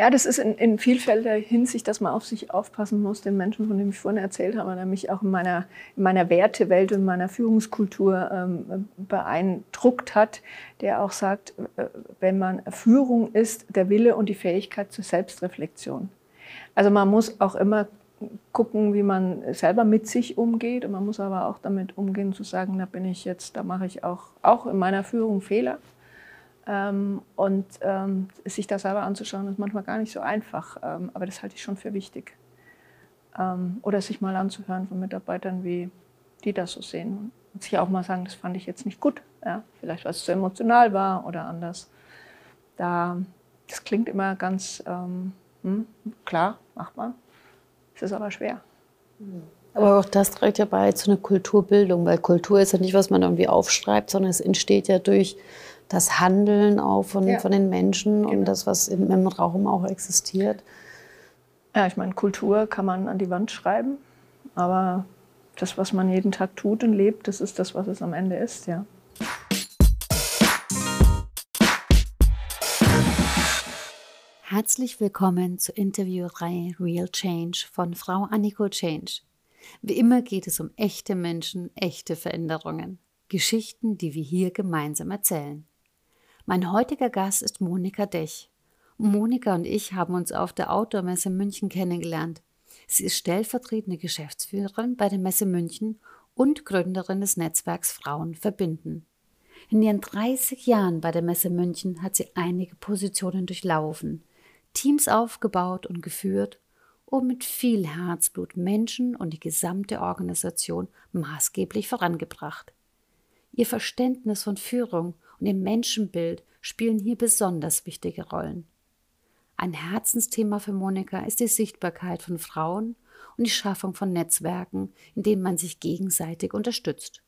Ja, das ist in, in vielfältiger Hinsicht, dass man auf sich aufpassen muss, den Menschen, von dem ich vorhin erzählt habe, mich auch in meiner, in meiner Wertewelt und meiner Führungskultur ähm, beeindruckt hat, der auch sagt, äh, wenn man Führung ist, der Wille und die Fähigkeit zur Selbstreflexion. Also man muss auch immer gucken, wie man selber mit sich umgeht und man muss aber auch damit umgehen zu sagen, da bin ich jetzt, da mache ich auch, auch in meiner Führung Fehler und ähm, sich das selber anzuschauen, ist manchmal gar nicht so einfach, ähm, aber das halte ich schon für wichtig. Ähm, oder sich mal anzuhören von Mitarbeitern, wie die das so sehen. Und sich auch mal sagen, das fand ich jetzt nicht gut. Ja? Vielleicht, weil es zu emotional war oder anders. Da, das klingt immer ganz ähm, hm, klar, macht man. Es ist aber schwer. Aber auch das trägt ja bei zu einer Kulturbildung, weil Kultur ist ja nicht, was man irgendwie aufschreibt, sondern es entsteht ja durch das Handeln auch von, ja. von den Menschen genau. und das, was im, im Raum auch existiert. Ja, ich meine, Kultur kann man an die Wand schreiben, aber das, was man jeden Tag tut und lebt, das ist das, was es am Ende ist, ja. Herzlich willkommen zur Interviewreihe Real Change von Frau Anniko Change. Wie immer geht es um echte Menschen, echte Veränderungen. Geschichten, die wir hier gemeinsam erzählen. Mein heutiger Gast ist Monika Dech. Monika und ich haben uns auf der Outdoor-Messe München kennengelernt. Sie ist stellvertretende Geschäftsführerin bei der Messe München und Gründerin des Netzwerks Frauen verbinden. In ihren 30 Jahren bei der Messe München hat sie einige Positionen durchlaufen, Teams aufgebaut und geführt und mit viel Herzblut Menschen und die gesamte Organisation maßgeblich vorangebracht. Ihr Verständnis von Führung und dem Menschenbild spielen hier besonders wichtige Rollen. Ein Herzensthema für Monika ist die Sichtbarkeit von Frauen und die Schaffung von Netzwerken, in denen man sich gegenseitig unterstützt.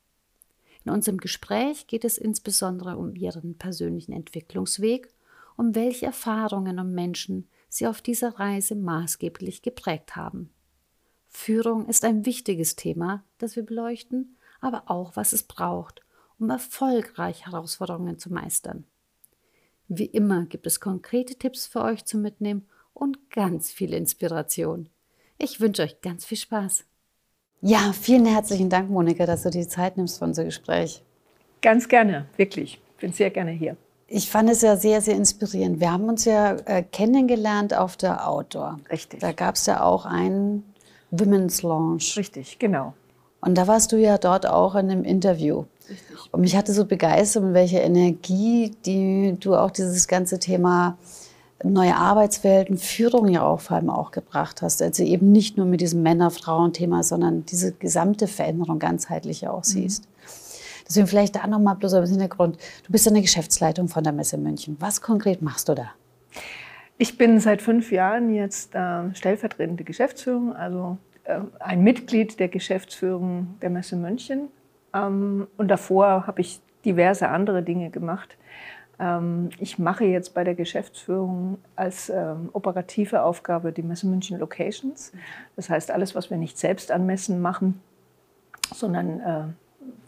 In unserem Gespräch geht es insbesondere um ihren persönlichen Entwicklungsweg, um welche Erfahrungen und Menschen sie auf dieser Reise maßgeblich geprägt haben. Führung ist ein wichtiges Thema, das wir beleuchten, aber auch was es braucht, um erfolgreich Herausforderungen zu meistern. Wie immer gibt es konkrete Tipps für euch zum Mitnehmen und ganz viel Inspiration. Ich wünsche euch ganz viel Spaß. Ja, vielen herzlichen Dank, Monika, dass du die Zeit nimmst für unser Gespräch. Ganz gerne, wirklich. Ich bin sehr gerne hier. Ich fand es ja sehr, sehr inspirierend. Wir haben uns ja äh, kennengelernt auf der Outdoor. Richtig. Da gab es ja auch einen Women's Launch. Richtig, genau. Und da warst du ja dort auch in einem Interview. Richtig. Und mich hatte so begeistert, mit welcher Energie die, du auch dieses ganze Thema neue Arbeitswelten, Führung ja auch vor allem auch gebracht hast. Also eben nicht nur mit diesem Männer-Frauen-Thema, sondern diese gesamte Veränderung ganzheitlich auch mhm. siehst. Mhm. Deswegen vielleicht da nochmal bloß ein bisschen Hintergrund. Du bist in der Geschäftsleitung von der Messe München. Was konkret machst du da? Ich bin seit fünf Jahren jetzt äh, stellvertretende Geschäftsführung, also ein Mitglied der Geschäftsführung der Messe München. Ähm, und davor habe ich diverse andere Dinge gemacht. Ähm, ich mache jetzt bei der Geschäftsführung als ähm, operative Aufgabe die Messe München Locations. Das heißt, alles, was wir nicht selbst an Messen machen, sondern äh,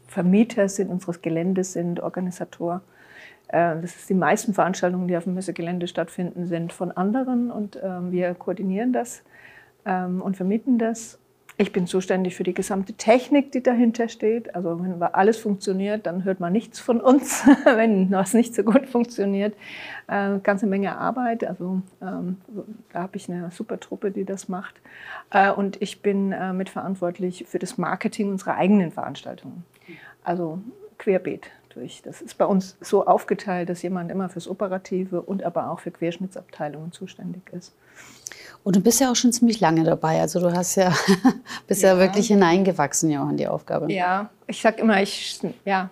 Vermieter sind unseres Geländes, sind Organisator. Äh, das ist die meisten Veranstaltungen, die auf dem Messegelände stattfinden, sind von anderen und wir koordinieren das und vermieten das. Ich bin zuständig für die gesamte Technik, die dahinter steht. Also wenn alles funktioniert, dann hört man nichts von uns. wenn was nicht so gut funktioniert, äh, ganze Menge Arbeit. Also ähm, da habe ich eine super Truppe, die das macht. Äh, und ich bin äh, mitverantwortlich für das Marketing unserer eigenen Veranstaltungen. Also querbeet durch. Das ist bei uns so aufgeteilt, dass jemand immer fürs Operative und aber auch für Querschnittsabteilungen zuständig ist. Und du bist ja auch schon ziemlich lange dabei. Also du hast ja, bist ja. ja wirklich hineingewachsen ja auch in die Aufgabe. Ja, ich sage immer, ich, ja,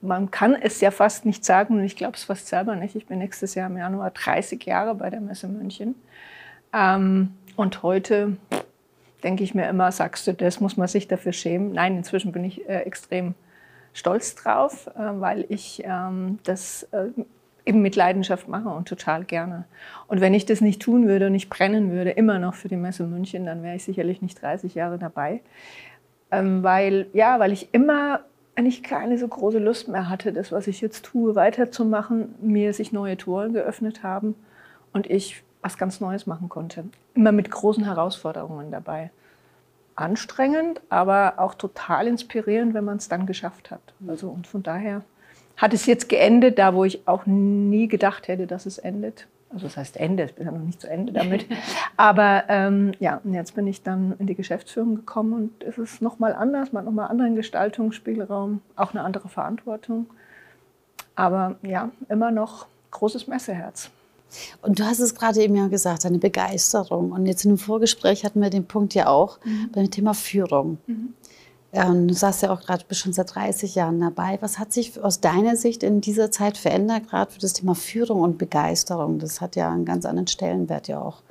man kann es ja fast nicht sagen und ich glaube es fast selber nicht. Ich bin nächstes Jahr im Januar 30 Jahre bei der Messe München. Ähm, und heute denke ich mir immer, sagst du das, muss man sich dafür schämen. Nein, inzwischen bin ich äh, extrem stolz drauf, äh, weil ich ähm, das äh, eben mit Leidenschaft mache und total gerne. Und wenn ich das nicht tun würde und nicht brennen würde, immer noch für die Messe München, dann wäre ich sicherlich nicht 30 Jahre dabei. Ähm, weil, ja, weil ich immer eigentlich keine so große Lust mehr hatte, das, was ich jetzt tue, weiterzumachen, mir sich neue Tore geöffnet haben. Und ich was ganz Neues machen konnte. Immer mit großen Herausforderungen dabei. Anstrengend, aber auch total inspirierend, wenn man es dann geschafft hat. Also und von daher hat es jetzt geendet, da wo ich auch nie gedacht hätte, dass es endet. Also das heißt Ende, ich bin ja noch nicht zu Ende damit. Aber ähm, ja, und jetzt bin ich dann in die Geschäftsführung gekommen und es ist nochmal anders, man hat nochmal anderen Gestaltungsspielraum, auch eine andere Verantwortung. Aber ja, immer noch großes Messeherz. Und du hast es gerade eben ja gesagt, eine Begeisterung. Und jetzt in dem Vorgespräch hatten wir den Punkt ja auch mhm. beim Thema Führung. Mhm. Ähm, du sagst ja auch gerade, du bist schon seit 30 Jahren dabei. Was hat sich aus deiner Sicht in dieser Zeit verändert, gerade für das Thema Führung und Begeisterung? Das hat ja einen ganz anderen Stellenwert ja auch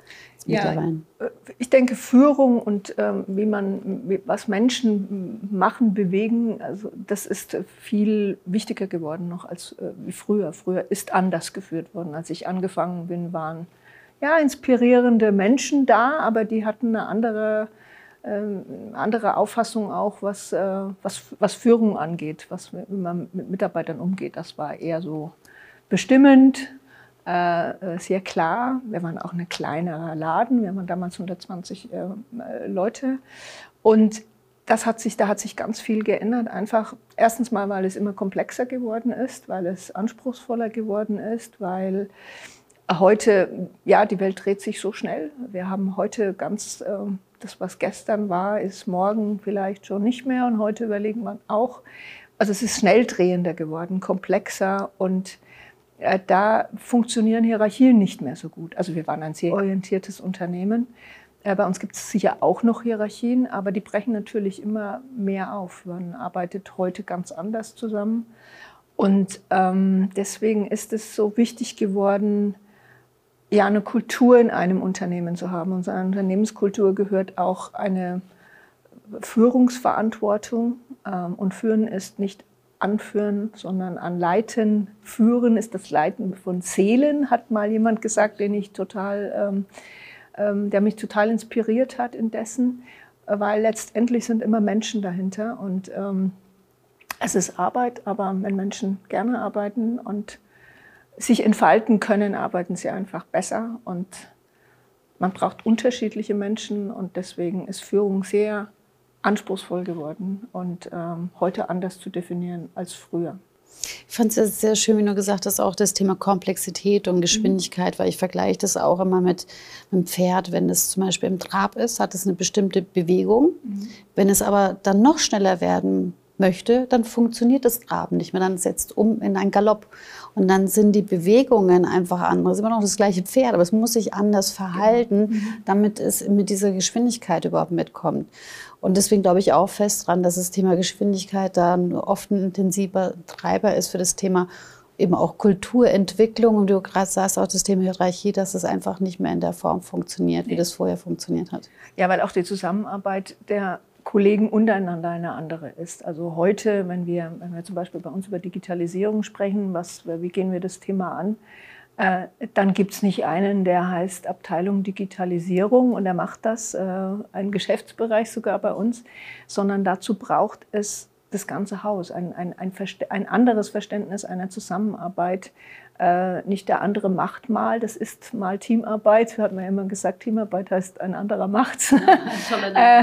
ja, äh, ich denke, Führung und ähm, wie man, was Menschen machen, bewegen, also das ist viel wichtiger geworden noch als äh, wie früher. Früher ist anders geführt worden. Als ich angefangen bin, waren ja inspirierende Menschen da, aber die hatten eine andere ähm, andere Auffassung auch, was, äh, was, was Führung angeht, was, wie man mit Mitarbeitern umgeht. Das war eher so bestimmend, äh, äh, sehr klar. Wir waren auch ein kleinerer Laden, wir waren damals 120 Leute. Und das hat sich, da hat sich ganz viel geändert. Einfach erstens mal, weil es immer komplexer geworden ist, weil es anspruchsvoller geworden ist, weil heute, ja, die Welt dreht sich so schnell. Wir haben heute ganz ähm, das, was gestern war, ist morgen vielleicht schon nicht mehr. Und heute überlegt man auch, also es ist schnell drehender geworden, komplexer und äh, da funktionieren Hierarchien nicht mehr so gut. Also wir waren ein sehr orientiertes Unternehmen. Äh, bei uns gibt es sicher auch noch Hierarchien, aber die brechen natürlich immer mehr auf. Man arbeitet heute ganz anders zusammen. Und ähm, deswegen ist es so wichtig geworden, ja, eine Kultur in einem Unternehmen zu haben. Und zu einer Unternehmenskultur gehört auch eine Führungsverantwortung. Ähm, und Führen ist nicht Anführen, sondern anleiten. Führen ist das Leiten von Seelen, hat mal jemand gesagt, den ich total, ähm, ähm, der mich total inspiriert hat indessen, weil letztendlich sind immer Menschen dahinter und es ist Arbeit, aber wenn Menschen gerne arbeiten und sich entfalten können, arbeiten sie einfach besser. Und man braucht unterschiedliche Menschen und deswegen ist Führung sehr anspruchsvoll geworden und ähm, heute anders zu definieren als früher. Ich fand es sehr schön, wie du gesagt hast, auch das Thema Komplexität und Geschwindigkeit, mhm. weil ich vergleiche das auch immer mit einem Pferd. Wenn es zum Beispiel im Trab ist, hat es eine bestimmte Bewegung. Mhm. Wenn es aber dann noch schneller werden möchte, dann funktioniert das Traben nicht mehr. Dann setzt um in einen Galopp. Und dann sind die Bewegungen einfach andere. Es ist immer noch das gleiche Pferd, aber es muss sich anders verhalten, mhm. damit es mit dieser Geschwindigkeit überhaupt mitkommt. Und deswegen glaube ich auch fest dran, dass das Thema Geschwindigkeit da oft ein intensiver Treiber ist für das Thema eben auch Kulturentwicklung. Und du gerade sagst auch das Thema Hierarchie, dass es einfach nicht mehr in der Form funktioniert, wie das vorher funktioniert hat. Ja, weil auch die Zusammenarbeit der Kollegen untereinander eine andere ist. Also heute, wenn wir, wenn wir zum Beispiel bei uns über Digitalisierung sprechen, was, wie gehen wir das Thema an, äh, dann gibt es nicht einen, der heißt Abteilung Digitalisierung und er macht das, äh, ein Geschäftsbereich sogar bei uns, sondern dazu braucht es das ganze Haus, ein, ein, ein, ein anderes Verständnis einer Zusammenarbeit, äh, nicht der andere macht mal, das ist mal Teamarbeit. Hat man ja immer gesagt, Teamarbeit heißt ein anderer macht. äh,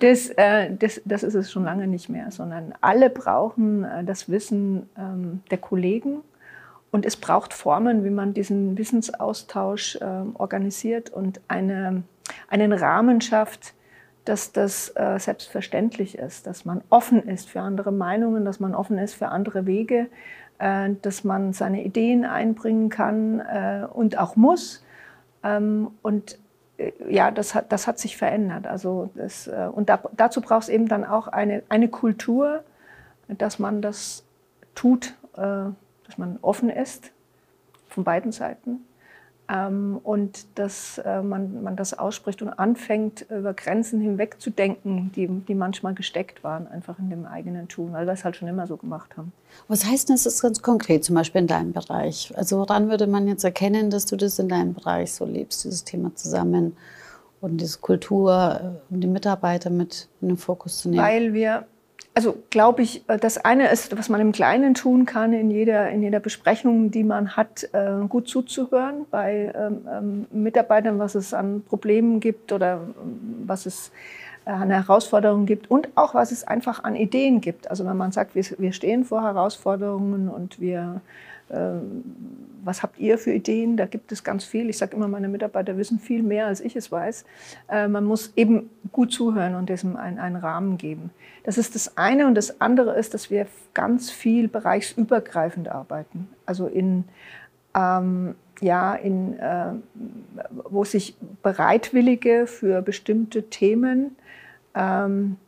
das, äh, das, das ist es schon lange nicht mehr, sondern alle brauchen äh, das Wissen ähm, der Kollegen. Und es braucht Formen, wie man diesen Wissensaustausch ähm, organisiert und eine, einen Rahmen schafft, dass das äh, selbstverständlich ist, dass man offen ist für andere Meinungen, dass man offen ist für andere Wege, äh, dass man seine Ideen einbringen kann äh, und auch muss. Ähm, und äh, ja, das hat, das hat sich verändert. Also das, und da, dazu braucht es eben dann auch eine, eine Kultur, dass man das tut, dass man offen ist von beiden Seiten ähm, und dass äh, man, man das ausspricht und anfängt, über Grenzen hinweg zu denken, die, die manchmal gesteckt waren, einfach in dem eigenen Tun, weil wir es halt schon immer so gemacht haben. Was heißt denn das ganz konkret, zum Beispiel in deinem Bereich? Also woran würde man jetzt erkennen, dass du das in deinem Bereich so lebst, dieses Thema zusammen und diese Kultur, um die Mitarbeiter mit in den Fokus zu nehmen? Weil wir also glaube ich, äh, das eine ist, was man im Kleinen tun kann, in jeder, in jeder Besprechung, die man hat, äh, gut zuzuhören bei ähm, ähm, Mitarbeitern, was es an Problemen gibt oder ähm, was es an Herausforderungen gibt und auch was es einfach an Ideen gibt. Also wenn man sagt, wir, wir stehen vor Herausforderungen und wir was habt ihr für Ideen? Da gibt es ganz viel. Ich sage immer, meine Mitarbeiter wissen viel mehr, als ich es weiß. Äh, man muss eben gut zuhören und diesem einen, einen Rahmen geben. Das ist das eine. Und das andere ist, dass wir ganz viel bereichsübergreifend arbeiten. Also in, ähm, ja, in, äh, wo sich Bereitwillige für bestimmte Themen ähm, äh,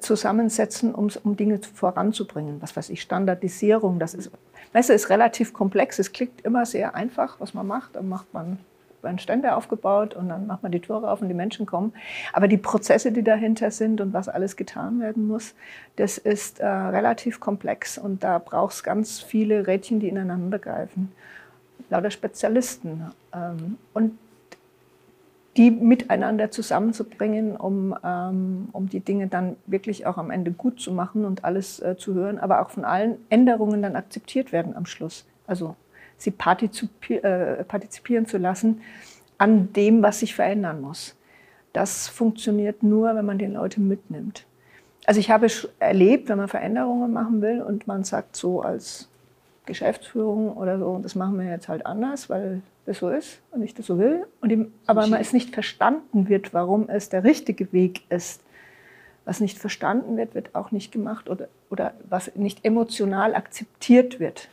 zusammensetzen, um, um Dinge voranzubringen. Was weiß ich, Standardisierung, das ist Messe ist relativ komplex. Es klingt immer sehr einfach, was man macht. Dann macht man einen Ständer aufgebaut und dann macht man die Tore auf und die Menschen kommen. Aber die Prozesse, die dahinter sind und was alles getan werden muss, das ist äh, relativ komplex und da braucht es ganz viele Rädchen, die ineinander greifen. Lauter Spezialisten. Ähm, und die miteinander zusammenzubringen, um, ähm, um die Dinge dann wirklich auch am Ende gut zu machen und alles äh, zu hören, aber auch von allen Änderungen dann akzeptiert werden am Schluss. Also sie partizipi äh, partizipieren zu lassen an dem, was sich verändern muss. Das funktioniert nur, wenn man den Leuten mitnimmt. Also ich habe erlebt, wenn man Veränderungen machen will und man sagt so als Geschäftsführung oder so, das machen wir jetzt halt anders, weil das so ist und ich das so will, und ihm, aber man es nicht verstanden wird, warum es der richtige Weg ist. Was nicht verstanden wird, wird auch nicht gemacht oder, oder was nicht emotional akzeptiert wird.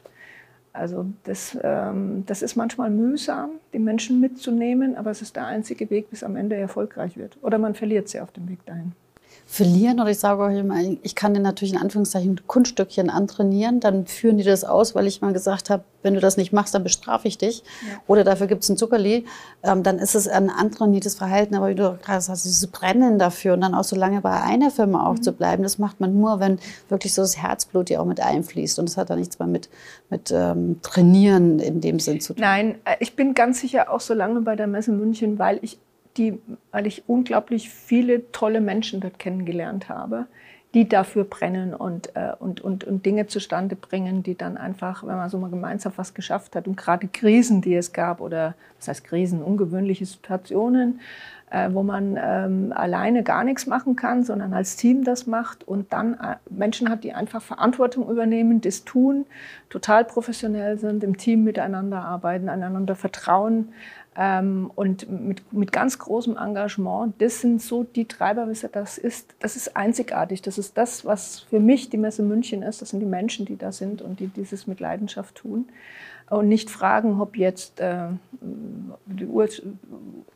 Also das, ähm, das ist manchmal mühsam, die Menschen mitzunehmen, aber es ist der einzige Weg, bis am Ende erfolgreich wird. Oder man verliert sie auf dem Weg dahin verlieren oder ich sage euch immer, ich kann dir natürlich in Anführungszeichen Kunststückchen antrainieren, dann führen die das aus, weil ich mal gesagt habe, wenn du das nicht machst, dann bestrafe ich dich ja. oder dafür gibt es ein Zuckerli, ähm, dann ist es ein antrainiertes Verhalten, aber wie du gerade sagst, dieses Brennen dafür und dann auch so lange bei einer Firma auch mhm. zu bleiben, das macht man nur, wenn wirklich so das Herzblut ja auch mit einfließt und das hat da nichts mehr mit, mit ähm, Trainieren in dem Sinn zu tun. Nein, äh, ich bin ganz sicher auch so lange bei der Messe München, weil ich die, weil ich unglaublich viele tolle Menschen dort kennengelernt habe, die dafür brennen und, äh, und, und, und Dinge zustande bringen, die dann einfach, wenn man so mal gemeinsam was geschafft hat und gerade Krisen, die es gab oder was heißt Krisen, ungewöhnliche Situationen, äh, wo man ähm, alleine gar nichts machen kann, sondern als Team das macht und dann äh, Menschen hat, die einfach Verantwortung übernehmen, das tun, total professionell sind, im Team miteinander arbeiten, einander vertrauen, ähm, und mit, mit ganz großem Engagement. Das sind so die Treiber, das ist, das ist einzigartig. Das ist das, was für mich die Messe München ist. Das sind die Menschen, die da sind und die dieses mit Leidenschaft tun. Und nicht fragen, ob jetzt äh, die Uhr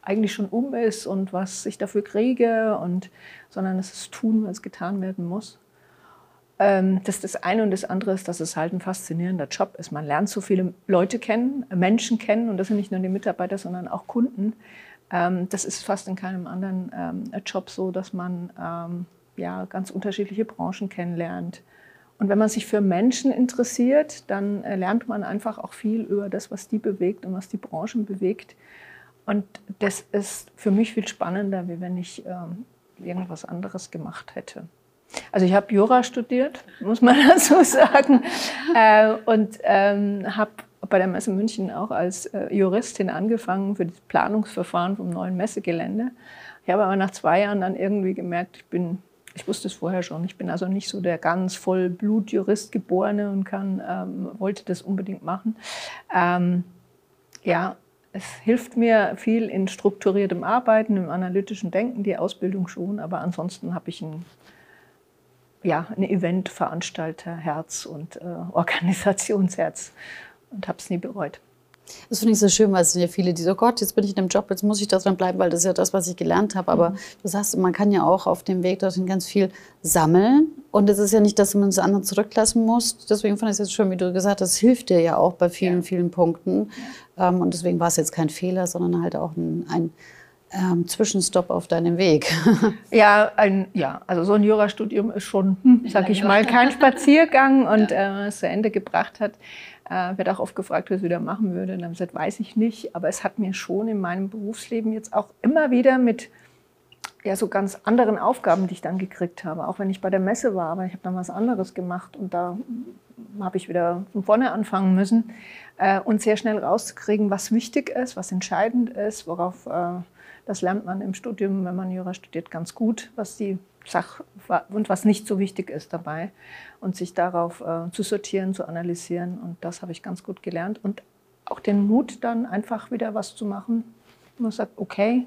eigentlich schon um ist und was ich dafür kriege, und, sondern es ist tun, es getan werden muss. Ähm, das ist das eine und das andere ist, dass es halt ein faszinierender Job ist. Man lernt so viele Leute kennen, Menschen kennen und das sind nicht nur die Mitarbeiter, sondern auch Kunden. Ähm, das ist fast in keinem anderen ähm, Job so, dass man ja, ganz unterschiedliche Branchen kennenlernt. Und wenn man sich für Menschen interessiert, dann äh, lernt man einfach auch viel über das, was die bewegt und was die Branchen bewegt. Und das ist für mich viel spannender, wie wenn ich irgendwas anderes gemacht hätte. Also ich habe Jura studiert, muss man dazu sagen, äh, und ähm, habe bei der Messe München auch als äh, Juristin angefangen für das Planungsverfahren vom neuen Messegelände. Ich habe aber nach zwei Jahren dann irgendwie gemerkt, ich bin, ich wusste es vorher schon, ich bin also nicht so der ganz voll Blutjurist geborene und kann, ähm, wollte das unbedingt machen. Ähm, ja, es hilft mir viel in strukturiertem Arbeiten, im analytischen Denken, die Ausbildung schon, aber ansonsten habe ich ein ja, ein Eventveranstalter Herz und äh, Organisationsherz und habe es nie bereut. Das finde ich so schön, weil es sind ja viele, die so, Gott, jetzt bin ich in einem Job, jetzt muss ich da dran bleiben, weil das ist ja das, was ich gelernt habe. Aber mhm. du sagst, man kann ja auch auf dem Weg dorthin ganz viel sammeln. Und es ist ja nicht, dass man das andere zurücklassen muss. Deswegen fand ich es jetzt schön, wie du gesagt hast, das hilft dir ja auch bei vielen, ja. vielen Punkten. Ja. Ähm, und deswegen war es jetzt kein Fehler, sondern halt auch ein, ein ähm, Zwischenstopp auf deinem Weg? ja, ein, ja, also so ein Jurastudium ist schon, hm, sag ich mal, kein Spaziergang und ja. äh, es zu Ende gebracht hat. Äh, wird auch oft gefragt, was ich wieder machen würde. Und dann gesagt, weiß ich nicht. Aber es hat mir schon in meinem Berufsleben jetzt auch immer wieder mit ja, so ganz anderen Aufgaben, die ich dann gekriegt habe. Auch wenn ich bei der Messe war, aber ich habe dann was anderes gemacht und da habe ich wieder von vorne anfangen müssen äh, und sehr schnell rauszukriegen, was wichtig ist, was entscheidend ist, worauf äh, das lernt man im Studium, wenn man Jura studiert, ganz gut, was die Sache und was nicht so wichtig ist dabei und sich darauf äh, zu sortieren, zu analysieren und das habe ich ganz gut gelernt und auch den Mut dann einfach wieder was zu machen. Man sagt, okay,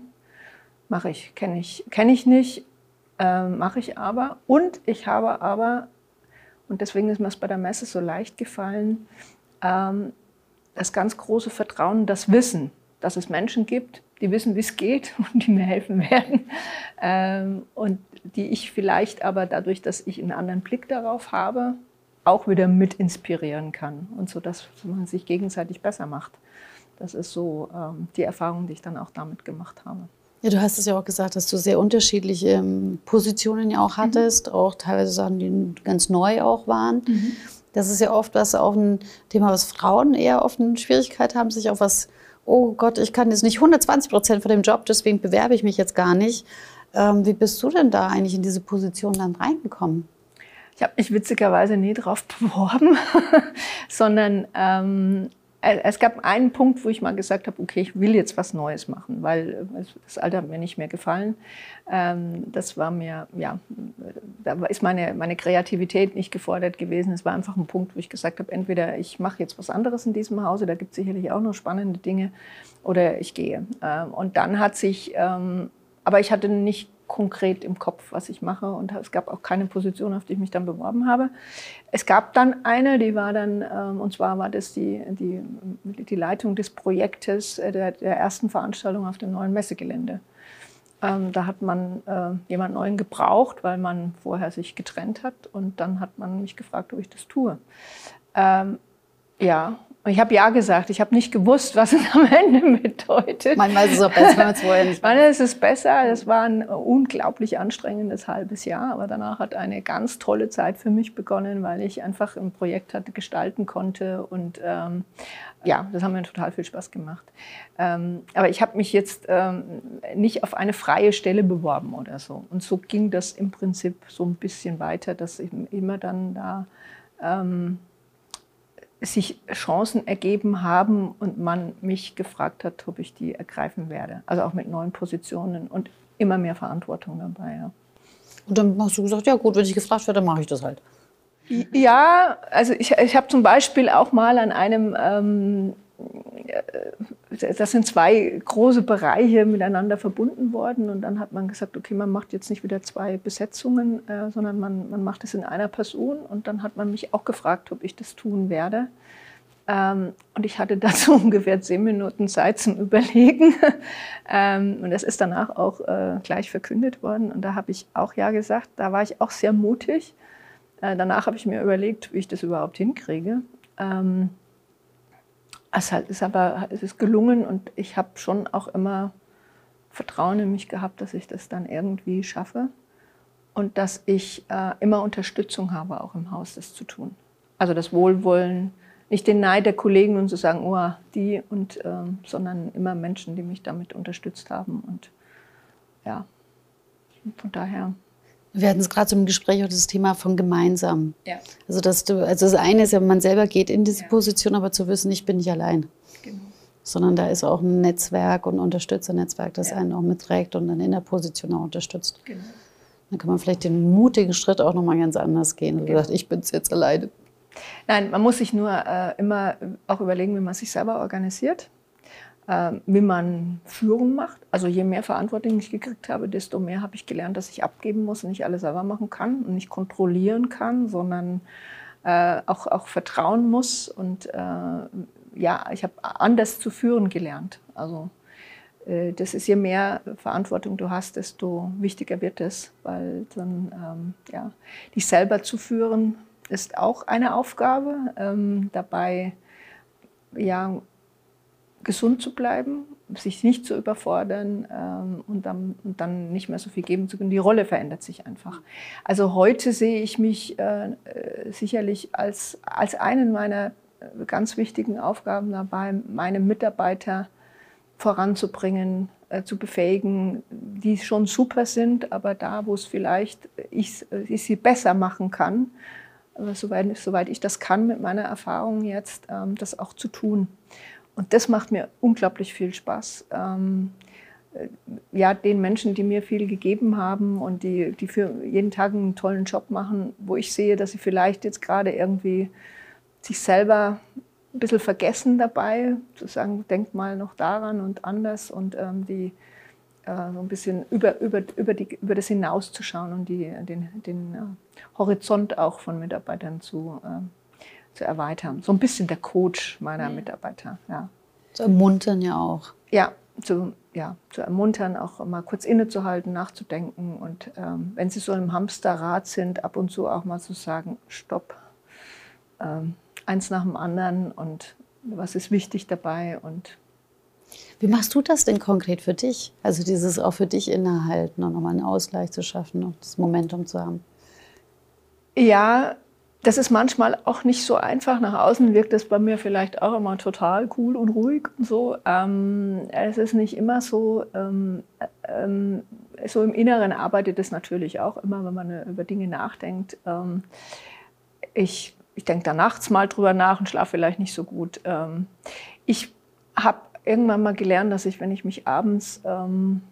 mache ich, kenne ich, kenne ich nicht, äh, mache ich aber. Und ich habe aber, und deswegen ist mir es bei der Messe so leicht gefallen, ähm, das ganz große Vertrauen, das Wissen, dass es Menschen gibt, die wissen, wie es geht und die mir helfen werden. Ähm, und die ich vielleicht aber dadurch, dass ich einen anderen Blick darauf habe, auch wieder mit inspirieren kann. Und so, dass man sich gegenseitig besser macht. Das ist so ähm, die Erfahrung, die ich dann auch damit gemacht habe. Ja, du hast es ja auch gesagt, dass du sehr unterschiedliche ähm, Positionen ja auch mhm. hattest, mhm. auch teilweise Sachen, die ganz neu auch waren. Mhm. Das ist ja oft was auch ein Thema, was Frauen eher oft eine Schwierigkeit haben, sich auf was, oh Gott, ich kann jetzt nicht 120 Prozent von dem Job, deswegen bewerbe ich mich jetzt gar nicht. Ähm, wie bist du denn da eigentlich in diese Position dann reingekommen? Ich habe mich witzigerweise nie drauf beworben, sondern ähm, äh, es gab einen Punkt, wo ich mal gesagt habe, okay, ich will jetzt was Neues machen, weil äh, das Alter hat mir nicht mehr gefallen. Ähm, das war mir, ja, da ist meine, meine Kreativität nicht gefordert gewesen. Es war einfach ein Punkt, wo ich gesagt habe, entweder ich mache jetzt was anderes in diesem Hause, da gibt es sicherlich auch noch spannende Dinge, oder ich gehe. Ähm, und dann hat sich, ähm, aber ich hatte nicht konkret im Kopf, was ich mache. Und es gab auch keine Position, auf die ich mich dann beworben habe. Es gab dann eine, die war dann, ähm, und zwar war das die, die, die Leitung des Projektes äh, der, der ersten Veranstaltung auf dem neuen Messegelände. Ähm, da hat man äh, jemand Neuen gebraucht, weil man vorher sich getrennt hat. Und dann hat man mich gefragt, ob ich das tue. Ähm, ja, ich habe ja gesagt, ich habe nicht gewusst, was es am Ende bedeutet. Manchmal ist es auch besser, wenn man es vorher nicht Manchmal ist es besser. Es war ein unglaublich anstrengendes halbes Jahr, aber danach hat eine ganz tolle Zeit für mich begonnen, weil ich einfach ein Projekt hatte, gestalten konnte und ähm, ja, das haben mir total viel Spaß gemacht. Ähm, aber ich habe mich jetzt ähm, nicht auf eine freie Stelle beworben oder so. Und so ging das im Prinzip so ein bisschen weiter, dass ich immer dann da ähm, sich Chancen ergeben haben und man mich gefragt hat, ob ich die ergreifen werde. Also auch mit neuen Positionen und immer mehr Verantwortung dabei. Ja. Und dann hast du gesagt, ja gut, wenn ich gefragt werde, dann mache ich das halt. Ja, also ich, ich habe zum Beispiel auch mal an einem ähm, äh, das sind zwei große Bereiche miteinander verbunden worden. Und dann hat man gesagt, okay, man macht jetzt nicht wieder zwei Besetzungen, äh, sondern man, man macht es in einer Person. Und dann hat man mich auch gefragt, ob ich das tun werde. Ähm, und ich hatte dazu ungefähr zehn Minuten Zeit zum Überlegen. ähm, und das ist danach auch äh, gleich verkündet worden. Und da habe ich auch ja gesagt. Da war ich auch sehr mutig. Äh, danach habe ich mir überlegt, wie ich das überhaupt hinkriege. Ähm, es ist aber es ist gelungen und ich habe schon auch immer Vertrauen in mich gehabt, dass ich das dann irgendwie schaffe und dass ich äh, immer Unterstützung habe, auch im Haus das zu tun. Also das Wohlwollen, nicht den Neid der Kollegen und zu sagen, oh, die und, äh, sondern immer Menschen, die mich damit unterstützt haben und ja, von daher. Wir hatten es gerade so im Gespräch auch das Thema von gemeinsam. Ja. Also, dass du, also das eine ist ja, man selber geht in diese ja. Position, aber zu wissen, ich bin nicht allein. Genau. Sondern da ist auch ein Netzwerk und ein Unterstützernetzwerk, das ja. einen auch mitträgt und dann in der Position auch unterstützt. Genau. Dann kann man vielleicht den mutigen Schritt auch nochmal ganz anders gehen. Und genau. sagt, ich bin es jetzt alleine. Nein, man muss sich nur äh, immer auch überlegen, wie man sich selber organisiert. Ähm, wie man Führung macht. Also je mehr Verantwortung ich gekriegt habe, desto mehr habe ich gelernt, dass ich abgeben muss und nicht alles selber machen kann und nicht kontrollieren kann, sondern äh, auch, auch vertrauen muss. Und äh, ja, ich habe anders zu führen gelernt. Also äh, das ist, je mehr Verantwortung du hast, desto wichtiger wird es, weil dann ähm, ja, dich selber zu führen ist auch eine Aufgabe. Ähm, dabei ja, gesund zu bleiben, sich nicht zu überfordern ähm, und, dann, und, dann, nicht mehr so viel geben zu können. Die Rolle verändert sich einfach. Also heute sehe ich mich äh, äh sicherlich als, als einen meiner äh, ganz wichtigen Aufgaben dabei, meine Mitarbeiter voranzubringen, äh, zu befähigen, die schon super sind, aber da, wo es vielleicht ich, ich sie besser machen kann, äh, soweit, soweit ich das kann mit meiner Erfahrung jetzt, ähm, das auch zu tun. Und das macht mir unglaublich viel Spaß. Ähm, äh, ja, den Menschen, die mir viel gegeben haben und die, die für jeden Tag einen tollen Job machen, wo ich sehe, dass sie vielleicht jetzt gerade irgendwie sich selber ein bisschen vergessen dabei, zu sagen, denk mal noch daran und anders und ähm, die äh, so ein bisschen über, über, über, die, über das hinauszuschauen und die, den, den äh, Horizont auch von Mitarbeitern zu, äh, zu erweitern. So ein bisschen der Coach meiner ja. Mitarbeiter. Ja. Zu ermuntern ja auch. Ja, zu, ja, zu ermuntern, auch mal kurz innezuhalten, nachzudenken und ähm, wenn sie so im Hamsterrad sind, ab und zu auch mal zu sagen, stopp, ähm, eins nach dem anderen und was ist wichtig dabei und wie machst du das denn konkret für dich? Also dieses auch für dich innehalten und nochmal einen Ausgleich zu schaffen und das Momentum zu haben. Ja, das ist manchmal auch nicht so einfach. Nach außen wirkt es bei mir vielleicht auch immer total cool und ruhig und so. Ähm, es ist nicht immer so. Ähm, ähm, so im Inneren arbeitet es natürlich auch immer, wenn man über Dinge nachdenkt. Ähm, ich ich denke da nachts mal drüber nach und schlafe vielleicht nicht so gut. Ähm, ich habe irgendwann mal gelernt, dass ich, wenn ich mich abends ähm,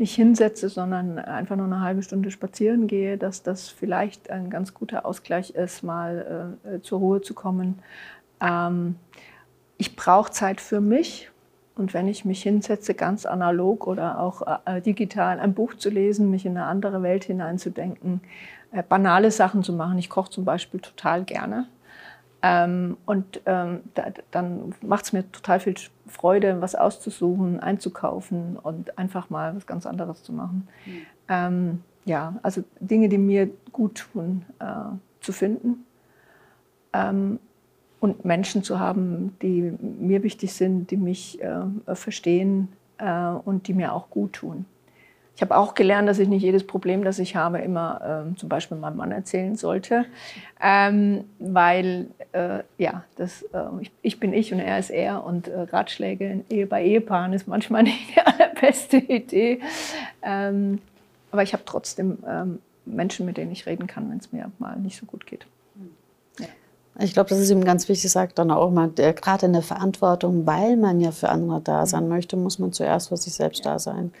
nicht hinsetze, sondern einfach nur eine halbe Stunde spazieren gehe, dass das vielleicht ein ganz guter Ausgleich ist, mal äh, zur Ruhe zu kommen. Ähm, ich brauche Zeit für mich. Und wenn ich mich hinsetze, ganz analog oder auch äh, digital ein Buch zu lesen, mich in eine andere Welt hineinzudenken, äh, banale Sachen zu machen. Ich koche zum Beispiel total gerne. Ähm, und ähm, da, dann macht es mir total viel Freude, was auszusuchen, einzukaufen und einfach mal was ganz anderes zu machen. Mhm. Ähm, ja, also Dinge, die mir gut tun, äh, zu finden. Ähm, und Menschen zu haben, die mir wichtig sind, die mich äh, verstehen äh, und die mir auch gut tun. Ich habe auch gelernt, dass ich nicht jedes Problem, das ich habe, immer ähm, zum Beispiel meinem Mann erzählen sollte, ähm, weil äh, ja, das, äh, ich, ich, bin ich und er ist er und äh, Ratschläge Ehe bei Ehepaaren ist manchmal nicht die allerbeste Idee. Ähm, aber ich habe trotzdem ähm, Menschen, mit denen ich reden kann, wenn es mir mal nicht so gut geht. Ja. Ich glaube, das ist ihm ganz wichtig, sagt dann auch mal, gerade in der Verantwortung, weil man ja für andere da sein möchte, muss man zuerst für sich selbst ja. da sein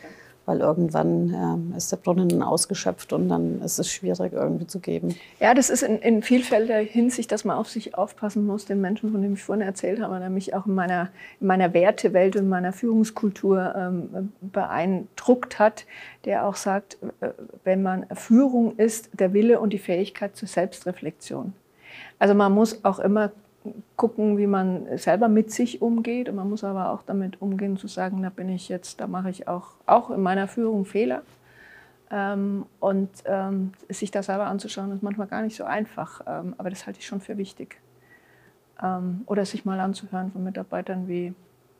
weil irgendwann ähm, ist der Brunnen ausgeschöpft und dann ist es schwierig irgendwie zu geben. Ja, das ist in, in vielfältiger Hinsicht, dass man auf sich aufpassen muss, den Menschen, von denen ich vorhin erzählt habe, mich auch in meiner, in meiner Wertewelt und meiner Führungskultur ähm, beeindruckt hat, der auch sagt, äh, wenn man Führung ist, der Wille und die Fähigkeit zur Selbstreflexion. Also man muss auch immer gucken, wie man selber mit sich umgeht. Und man muss aber auch damit umgehen, zu sagen, da bin ich jetzt, da mache ich auch, auch in meiner Führung Fehler. Ähm, und ähm, sich das selber anzuschauen, ist manchmal gar nicht so einfach. Ähm, aber das halte ich schon für wichtig. Ähm, oder sich mal anzuhören von Mitarbeitern, wie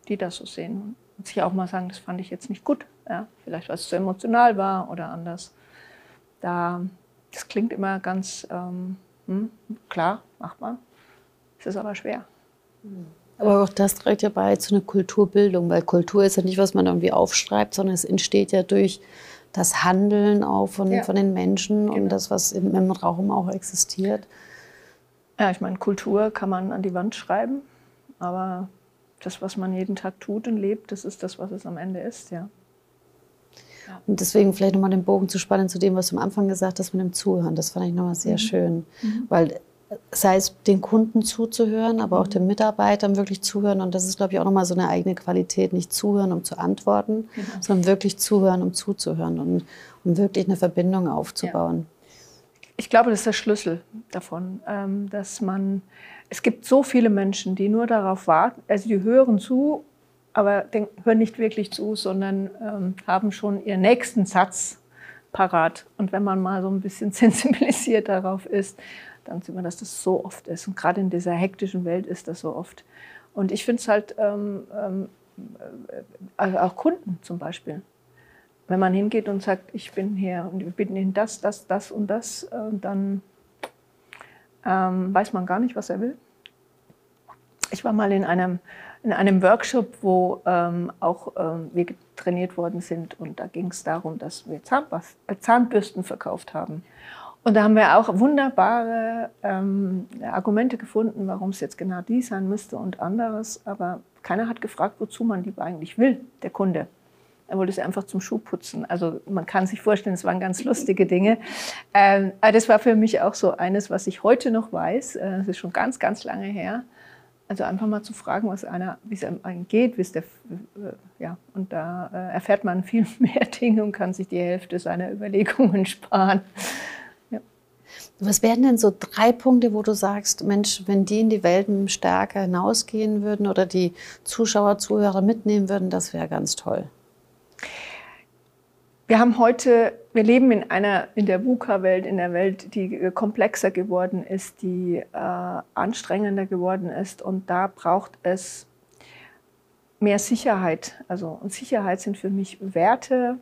die das so sehen. Und sich auch mal sagen, das fand ich jetzt nicht gut. Ja? Vielleicht, weil es zu emotional war oder anders. Da, das klingt immer ganz ähm, hm, klar, machbar. Es ist aber schwer. Aber auch das trägt ja bei zu einer Kulturbildung, weil Kultur ist ja nicht, was man irgendwie aufschreibt, sondern es entsteht ja durch das Handeln auch von, ja. von den Menschen genau. und das, was im, im Raum auch existiert. Ja, ich meine, Kultur kann man an die Wand schreiben, aber das, was man jeden Tag tut und lebt, das ist das, was es am Ende ist, ja. Und deswegen vielleicht nochmal den Bogen zu spannen zu dem, was du am Anfang gesagt hast mit dem Zuhören. Das fand ich nochmal sehr mhm. schön. Mhm. Weil sei es den Kunden zuzuhören, aber auch den Mitarbeitern wirklich zuhören. Und das ist, glaube ich, auch nochmal so eine eigene Qualität. Nicht zuhören, um zu antworten, genau. sondern wirklich zuhören, um zuzuhören und um wirklich eine Verbindung aufzubauen. Ja. Ich glaube, das ist der Schlüssel davon, ähm, dass man, es gibt so viele Menschen, die nur darauf warten, also die hören zu, aber hören nicht wirklich zu, sondern ähm, haben schon ihren nächsten Satz parat. Und wenn man mal so ein bisschen sensibilisiert darauf ist, dann sieht man, dass das so oft ist. Und gerade in dieser hektischen Welt ist das so oft. Und ich finde es halt, ähm, also auch Kunden zum Beispiel. Wenn man hingeht und sagt, ich bin hier und wir bieten Ihnen das, das, das und das, äh, dann ähm, weiß man gar nicht, was er will. Ich war mal in einem in einem Workshop, wo ähm, auch ähm, wir trainiert worden sind. Und da ging es darum, dass wir Zahnbürsten verkauft haben. Und da haben wir auch wunderbare ähm, Argumente gefunden, warum es jetzt genau die sein müsste und anderes. Aber keiner hat gefragt, wozu man die eigentlich will, der Kunde. Er wollte sie einfach zum Schuh putzen. Also man kann sich vorstellen, es waren ganz lustige Dinge. Ähm, aber das war für mich auch so eines, was ich heute noch weiß. Äh, das ist schon ganz, ganz lange her. Also einfach mal zu fragen, was einer, wie es einem geht, wie es der, äh, ja, und da äh, erfährt man viel mehr Dinge und kann sich die Hälfte seiner Überlegungen sparen. Was wären denn so drei Punkte, wo du sagst, Mensch, wenn die in die Welt stärker hinausgehen würden oder die Zuschauer, Zuhörer mitnehmen würden, das wäre ganz toll? Wir haben heute, wir leben in einer, in der VUCA-Welt, in der Welt, die äh, komplexer geworden ist, die äh, anstrengender geworden ist. Und da braucht es mehr Sicherheit. Also, und Sicherheit sind für mich Werte,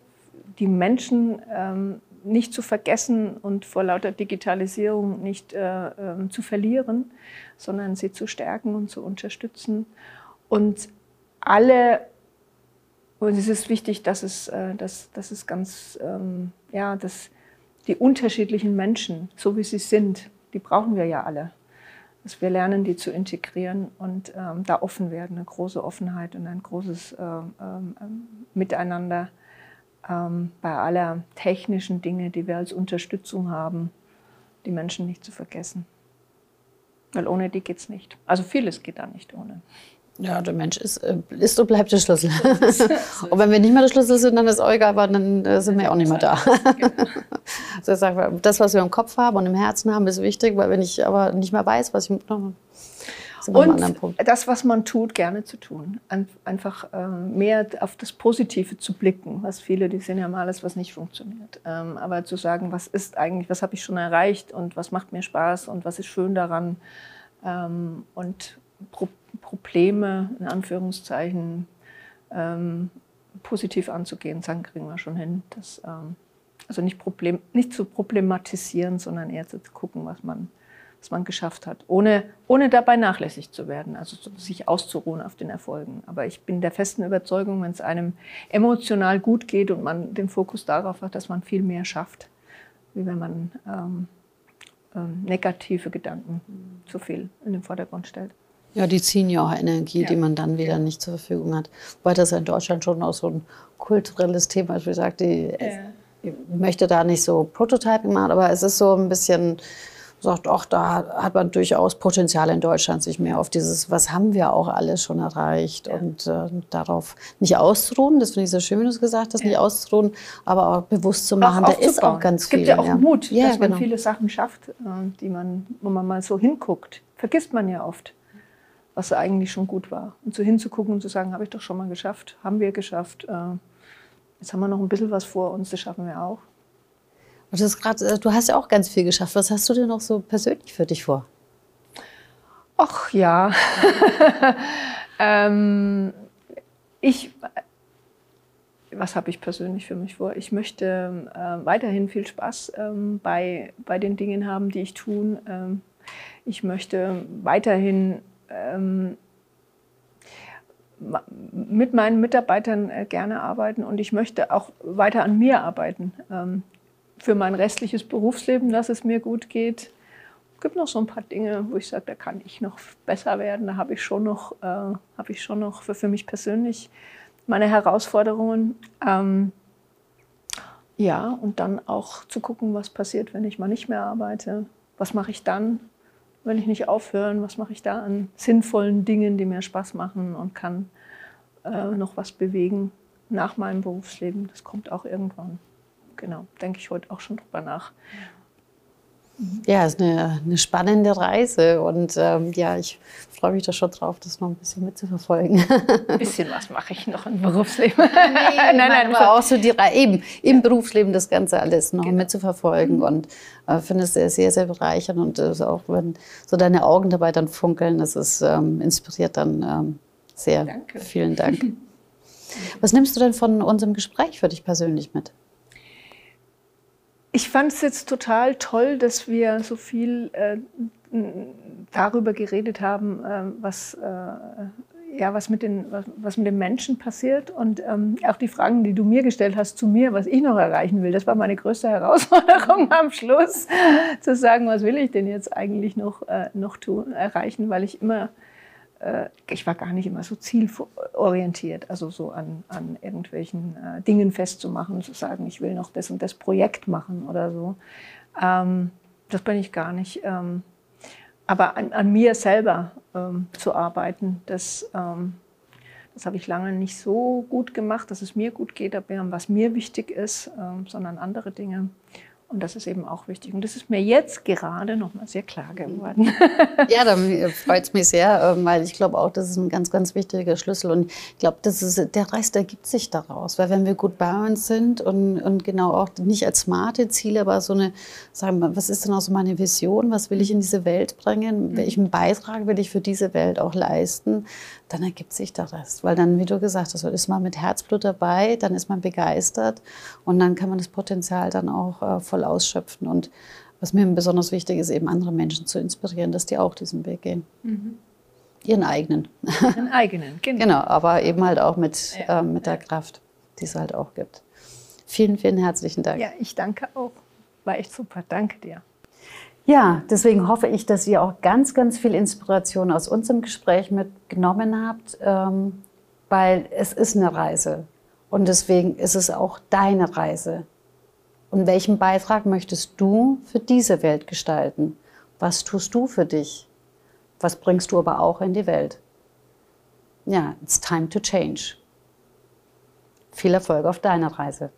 die Menschen ähm, nicht zu vergessen und vor lauter Digitalisierung nicht äh, äh, zu verlieren, sondern sie zu stärken und zu unterstützen. Und alle und es ist wichtig, dass es, äh, dass, dass es ganz, ähm, ja, dass die unterschiedlichen Menschen, so wie sie sind, die brauchen wir ja alle. Dass wir lernen, die zu integrieren und ähm, da offen werden, eine große Offenheit und ein großes äh, ähm, Miteinander ähm, bei aller technischen Dinge, die wir als Unterstützung haben, die Menschen nicht zu vergessen. Weil ohne die geht es nicht. Also vieles geht da nicht ohne. Ja, der Mensch ist, äh, ist und bleibt der Schlüssel. und wenn wir nicht mehr der Schlüssel sind, dann ist auch egal, aber dann äh, sind wir auch nicht mehr da. also ich sage, das, was wir im Kopf haben und im Herzen haben, ist wichtig, weil wenn ich aber nicht mehr weiß, was ich mitmache, und das, was man tut, gerne zu tun. Einfach ähm, mehr auf das Positive zu blicken, was viele, die sehen ja mal alles, was nicht funktioniert. Ähm, aber zu sagen, was ist eigentlich, was habe ich schon erreicht und was macht mir Spaß und was ist schön daran. Ähm, und Probleme, in Anführungszeichen, positiv anzugehen, sagen, kriegen wir schon hin. Das, also nicht, Problem, nicht zu problematisieren, sondern eher zu gucken, was man, was man geschafft hat, ohne, ohne dabei nachlässig zu werden, also sich auszuruhen auf den Erfolgen. Aber ich bin der festen Überzeugung, wenn es einem emotional gut geht und man den Fokus darauf hat, dass man viel mehr schafft, wie wenn man ähm, ähm negative Gedanken zu viel in den Vordergrund stellt. Ja, die ziehen ja auch Energie, ja. die man dann wieder ja. nicht zur Verfügung hat. Weil das in Deutschland schon auch so ein kulturelles Thema ist. Wie gesagt, die, ja. ich möchte da nicht so Prototyping machen, aber es ist so ein bisschen, sagt, ach, da hat man durchaus Potenzial in Deutschland, sich mehr auf dieses, was haben wir auch alles schon erreicht ja. und äh, darauf nicht auszuruhen. Das finde ich so schön, wie du es gesagt hast, ja. nicht auszuruhen, aber auch bewusst zu machen, da ist auch ganz viel. Es gibt ja auch ja. Mut, dass man genau. viele Sachen schafft, äh, die man, wo man mal so hinguckt. Vergisst man ja oft was eigentlich schon gut war. Und so hinzugucken und zu sagen, habe ich doch schon mal geschafft, haben wir geschafft. Äh, jetzt haben wir noch ein bisschen was vor uns, das schaffen wir auch. Und das grad, äh, du hast ja auch ganz viel geschafft. Was hast du denn noch so persönlich für dich vor? Ach ja. ähm, ich, was habe ich persönlich für mich vor? Ich möchte äh, weiterhin viel Spaß ähm, bei, bei den Dingen haben, die ich tue. Ähm, ich möchte weiterhin ähm, mit meinen Mitarbeitern äh, gerne arbeiten und ich möchte auch weiter an mir arbeiten. Für mein restliches Berufsleben, dass es mir gut geht. Es gibt noch so ein paar Dinge, wo ich sage, da kann ich noch besser werden. Da habe ich schon noch, äh, habe ich schon noch für, für mich persönlich meine Herausforderungen. Ähm, ja, und dann auch zu gucken, was passiert, wenn ich mal nicht mehr arbeite. Was mache ich dann? wenn ich nicht aufhören, was mache ich da an sinnvollen Dingen, die mir Spaß machen und kann äh, noch was bewegen nach meinem Berufsleben. Das kommt auch irgendwann. Genau, denke ich heute auch schon drüber nach. Ja, es ist eine, eine spannende Reise und ähm, ja, ich freue mich da schon drauf, das noch ein bisschen mitzuverfolgen. Ein bisschen was mache ich noch im Berufsleben. Nee, nein, nein, aber auch so die eben im Berufsleben das Ganze alles noch genau. mitzuverfolgen mhm. und äh, finde es sehr, sehr, sehr bereichernd und äh, auch wenn so deine Augen dabei dann funkeln, das ist ähm, inspiriert dann ähm, sehr. Danke. Vielen Dank. Was nimmst du denn von unserem Gespräch für dich persönlich mit? Ich fand es jetzt total toll, dass wir so viel äh, darüber geredet haben, äh, was äh, ja, was mit den, was, was mit den Menschen passiert und ähm, auch die Fragen, die du mir gestellt hast zu mir, was ich noch erreichen will. Das war meine größte Herausforderung am Schluss, zu sagen, was will ich denn jetzt eigentlich noch, äh, noch tun, erreichen, weil ich immer, ich war gar nicht immer so zielorientiert, also so an, an irgendwelchen äh, Dingen festzumachen, zu sagen, ich will noch das und das Projekt machen oder so. Ähm, das bin ich gar nicht. Ähm, aber an, an mir selber ähm, zu arbeiten, das, ähm, das habe ich lange nicht so gut gemacht, dass es mir gut geht, was mir wichtig ist, ähm, sondern andere Dinge. Und das ist eben auch wichtig. Und das ist mir jetzt gerade nochmal sehr klar geworden. Ja, da freut es mich sehr, ähm, weil ich glaube auch, das ist ein ganz, ganz wichtiger Schlüssel. Und ich glaube, der Rest ergibt sich daraus. Weil wenn wir gut bei uns sind und, und genau auch nicht als smarte Ziele, aber so eine, sagen wir, was ist denn auch so meine Vision? Was will ich in diese Welt bringen? Mhm. Welchen Beitrag will ich für diese Welt auch leisten? Dann ergibt sich der Rest. Weil dann, wie du gesagt hast, ist man mit Herzblut dabei, dann ist man begeistert und dann kann man das Potenzial dann auch äh, voll ausschöpfen. Und was mir besonders wichtig ist, eben andere Menschen zu inspirieren, dass die auch diesen Weg gehen. Mhm. Ihren eigenen. Ihren eigenen, genau. genau, aber eben halt auch mit, ja. äh, mit der Kraft, die es halt auch gibt. Vielen, vielen herzlichen Dank. Ja, ich danke auch. War echt super. Danke dir. Ja, deswegen hoffe ich, dass ihr auch ganz, ganz viel Inspiration aus unserem Gespräch mitgenommen habt, ähm, weil es ist eine Reise. Und deswegen ist es auch deine Reise. Und welchen Beitrag möchtest du für diese Welt gestalten? Was tust du für dich? Was bringst du aber auch in die Welt? Ja, it's time to change. Viel Erfolg auf deiner Reise.